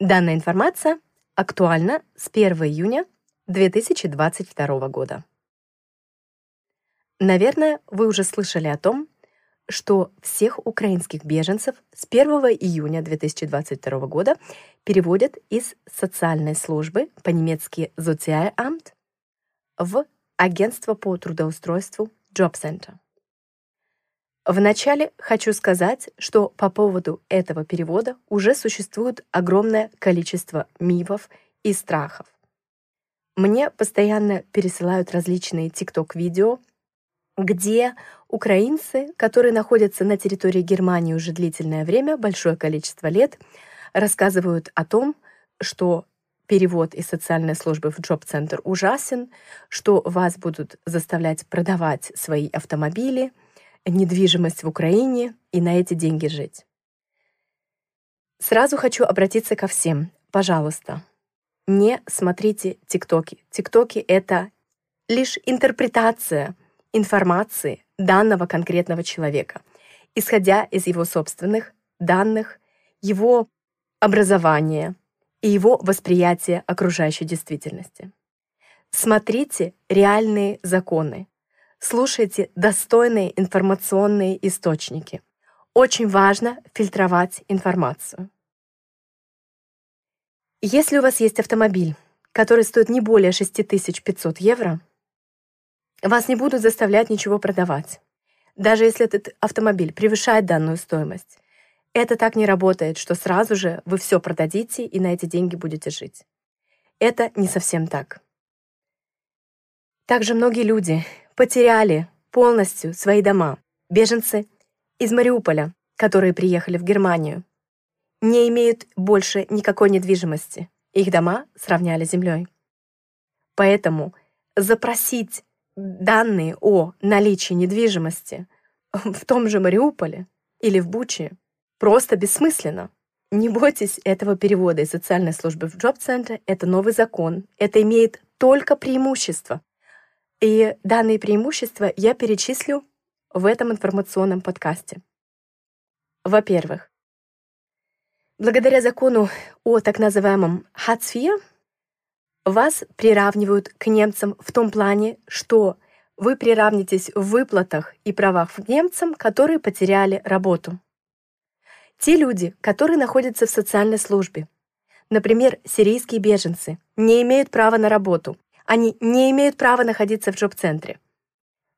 Данная информация актуальна с 1 июня 2022 года. Наверное, вы уже слышали о том, что всех украинских беженцев с 1 июня 2022 года переводят из социальной службы, по-немецки Sozialamt, в агентство по трудоустройству Job Center. Вначале хочу сказать, что по поводу этого перевода уже существует огромное количество мифов и страхов. Мне постоянно пересылают различные TikTok-видео, где украинцы, которые находятся на территории Германии уже длительное время, большое количество лет, рассказывают о том, что перевод из социальной службы в джоб-центр ужасен, что вас будут заставлять продавать свои автомобили, недвижимость в Украине и на эти деньги жить. Сразу хочу обратиться ко всем. Пожалуйста, не смотрите тиктоки. Тиктоки — это лишь интерпретация информации данного конкретного человека, исходя из его собственных данных, его образования и его восприятия окружающей действительности. Смотрите реальные законы, слушайте достойные информационные источники. Очень важно фильтровать информацию. Если у вас есть автомобиль, который стоит не более 6500 евро, вас не будут заставлять ничего продавать. Даже если этот автомобиль превышает данную стоимость. Это так не работает, что сразу же вы все продадите и на эти деньги будете жить. Это не совсем так. Также многие люди потеряли полностью свои дома. Беженцы из Мариуполя, которые приехали в Германию, не имеют больше никакой недвижимости. Их дома сравняли с землей. Поэтому запросить данные о наличии недвижимости в том же Мариуполе или в Буче просто бессмысленно. Не бойтесь этого перевода из социальной службы в джоб-центр. Это новый закон. Это имеет только преимущества. И данные преимущества я перечислю в этом информационном подкасте. Во-первых, Благодаря закону о так называемом Хацфия вас приравнивают к немцам в том плане, что вы приравнитесь в выплатах и правах к немцам, которые потеряли работу. Те люди, которые находятся в социальной службе, например, сирийские беженцы, не имеют права на работу. Они не имеют права находиться в джоб-центре.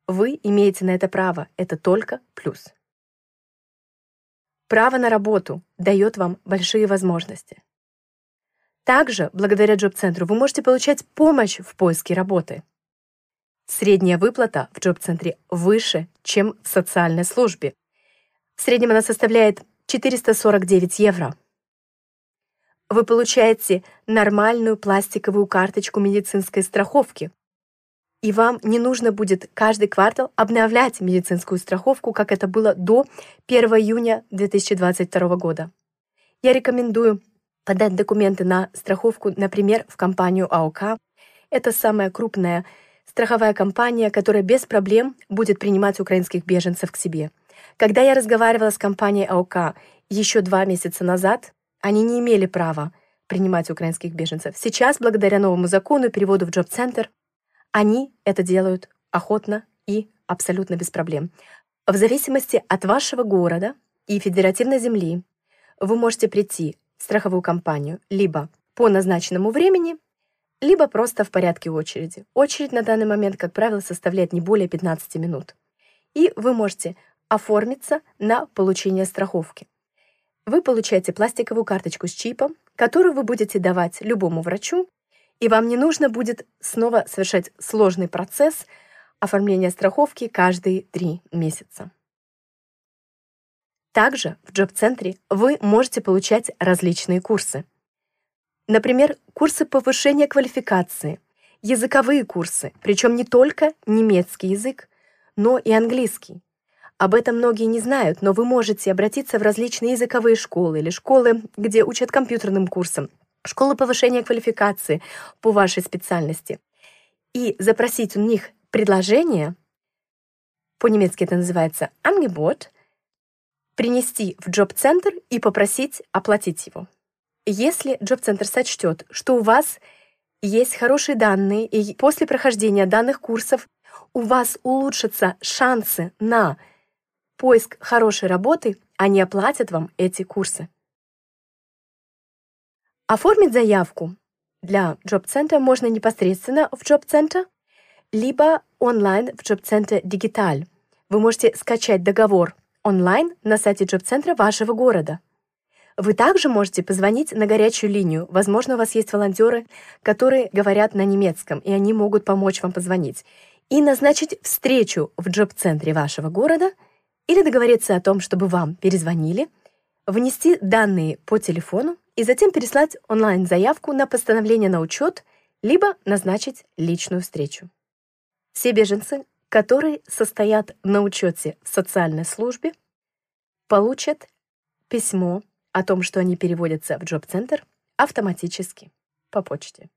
Вы имеете на это право, это только плюс. Право на работу дает вам большие возможности. Также, благодаря Джоб-центру, вы можете получать помощь в поиске работы. Средняя выплата в Джоб-центре выше, чем в социальной службе. В среднем она составляет 449 евро. Вы получаете нормальную пластиковую карточку медицинской страховки, и вам не нужно будет каждый квартал обновлять медицинскую страховку, как это было до 1 июня 2022 года. Я рекомендую подать документы на страховку, например, в компанию АОК. Это самая крупная страховая компания, которая без проблем будет принимать украинских беженцев к себе. Когда я разговаривала с компанией АОК еще два месяца назад, они не имели права принимать украинских беженцев. Сейчас, благодаря новому закону и переводу в джоб-центр, они это делают охотно и абсолютно без проблем. В зависимости от вашего города и федеративной земли вы можете прийти в страховую компанию либо по назначенному времени, либо просто в порядке очереди. Очередь на данный момент, как правило, составляет не более 15 минут. И вы можете оформиться на получение страховки. Вы получаете пластиковую карточку с чипом, которую вы будете давать любому врачу и вам не нужно будет снова совершать сложный процесс оформления страховки каждые три месяца. Также в Джоб-центре вы можете получать различные курсы. Например, курсы повышения квалификации, языковые курсы, причем не только немецкий язык, но и английский. Об этом многие не знают, но вы можете обратиться в различные языковые школы или школы, где учат компьютерным курсам, школы повышения квалификации по вашей специальности и запросить у них предложение, по-немецки это называется Angebot, принести в джоб-центр и попросить оплатить его. Если джоб-центр сочтет, что у вас есть хорошие данные, и после прохождения данных курсов у вас улучшатся шансы на поиск хорошей работы, они оплатят вам эти курсы. Оформить заявку для джоб-центра можно непосредственно в джоб-центр, либо онлайн в джоб-центре Дигиталь. Вы можете скачать договор онлайн на сайте джоб-центра вашего города. Вы также можете позвонить на горячую линию. Возможно, у вас есть волонтеры, которые говорят на немецком, и они могут помочь вам позвонить. И назначить встречу в джоб-центре вашего города или договориться о том, чтобы вам перезвонили, внести данные по телефону и затем переслать онлайн-заявку на постановление на учет, либо назначить личную встречу. Все беженцы, которые состоят на учете в социальной службе, получат письмо о том, что они переводятся в джоб-центр автоматически по почте.